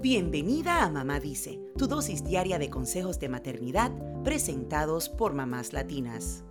Bienvenida a Mamá Dice, tu dosis diaria de consejos de maternidad presentados por mamás latinas.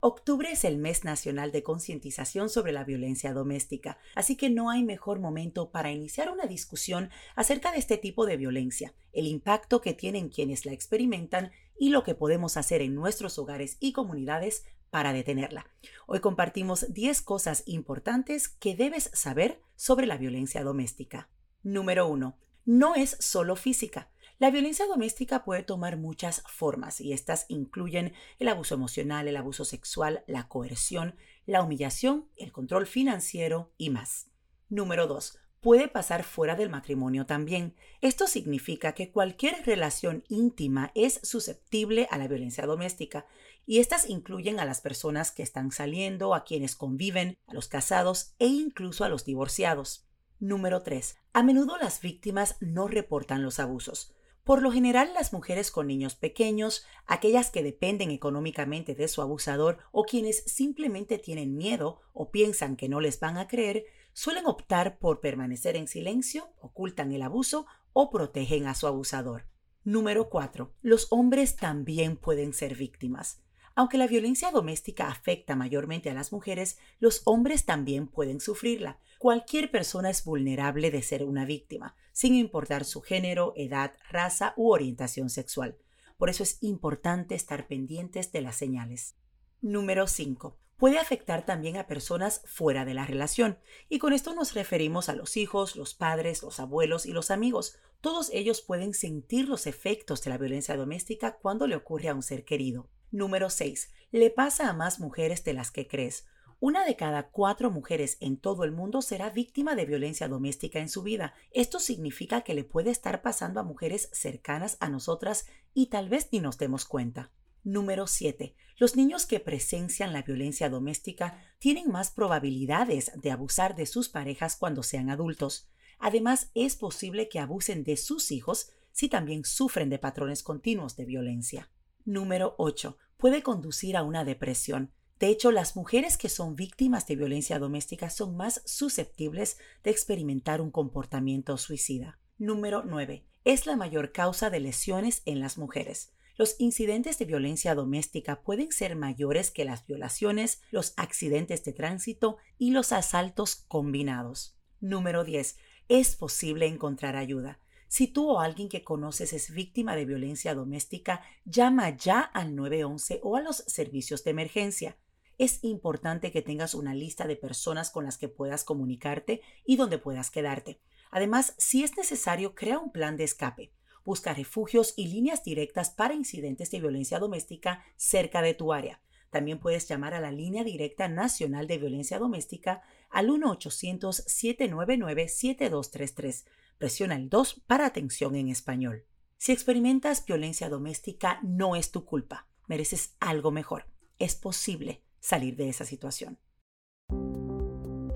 Octubre es el mes nacional de concientización sobre la violencia doméstica, así que no hay mejor momento para iniciar una discusión acerca de este tipo de violencia, el impacto que tienen quienes la experimentan y lo que podemos hacer en nuestros hogares y comunidades para detenerla. Hoy compartimos 10 cosas importantes que debes saber sobre la violencia doméstica. Número 1. No es solo física. La violencia doméstica puede tomar muchas formas y estas incluyen el abuso emocional, el abuso sexual, la coerción, la humillación, el control financiero y más. Número 2. Puede pasar fuera del matrimonio también. Esto significa que cualquier relación íntima es susceptible a la violencia doméstica y estas incluyen a las personas que están saliendo, a quienes conviven, a los casados e incluso a los divorciados. Número 3. A menudo las víctimas no reportan los abusos. Por lo general, las mujeres con niños pequeños, aquellas que dependen económicamente de su abusador o quienes simplemente tienen miedo o piensan que no les van a creer, suelen optar por permanecer en silencio, ocultan el abuso o protegen a su abusador. Número 4. Los hombres también pueden ser víctimas. Aunque la violencia doméstica afecta mayormente a las mujeres, los hombres también pueden sufrirla. Cualquier persona es vulnerable de ser una víctima, sin importar su género, edad, raza u orientación sexual. Por eso es importante estar pendientes de las señales. Número 5. Puede afectar también a personas fuera de la relación, y con esto nos referimos a los hijos, los padres, los abuelos y los amigos. Todos ellos pueden sentir los efectos de la violencia doméstica cuando le ocurre a un ser querido. Número 6. Le pasa a más mujeres de las que crees. Una de cada cuatro mujeres en todo el mundo será víctima de violencia doméstica en su vida. Esto significa que le puede estar pasando a mujeres cercanas a nosotras y tal vez ni nos demos cuenta. Número 7. Los niños que presencian la violencia doméstica tienen más probabilidades de abusar de sus parejas cuando sean adultos. Además, es posible que abusen de sus hijos si también sufren de patrones continuos de violencia. Número 8. Puede conducir a una depresión. De hecho, las mujeres que son víctimas de violencia doméstica son más susceptibles de experimentar un comportamiento suicida. Número 9. Es la mayor causa de lesiones en las mujeres. Los incidentes de violencia doméstica pueden ser mayores que las violaciones, los accidentes de tránsito y los asaltos combinados. Número 10. Es posible encontrar ayuda. Si tú o alguien que conoces es víctima de violencia doméstica, llama ya al 911 o a los servicios de emergencia. Es importante que tengas una lista de personas con las que puedas comunicarte y donde puedas quedarte. Además, si es necesario, crea un plan de escape. Busca refugios y líneas directas para incidentes de violencia doméstica cerca de tu área. También puedes llamar a la línea directa nacional de violencia doméstica al 1-800-799-7233 Presiona el 2 para atención en español. Si experimentas violencia doméstica, no es tu culpa. Mereces algo mejor. Es posible salir de esa situación.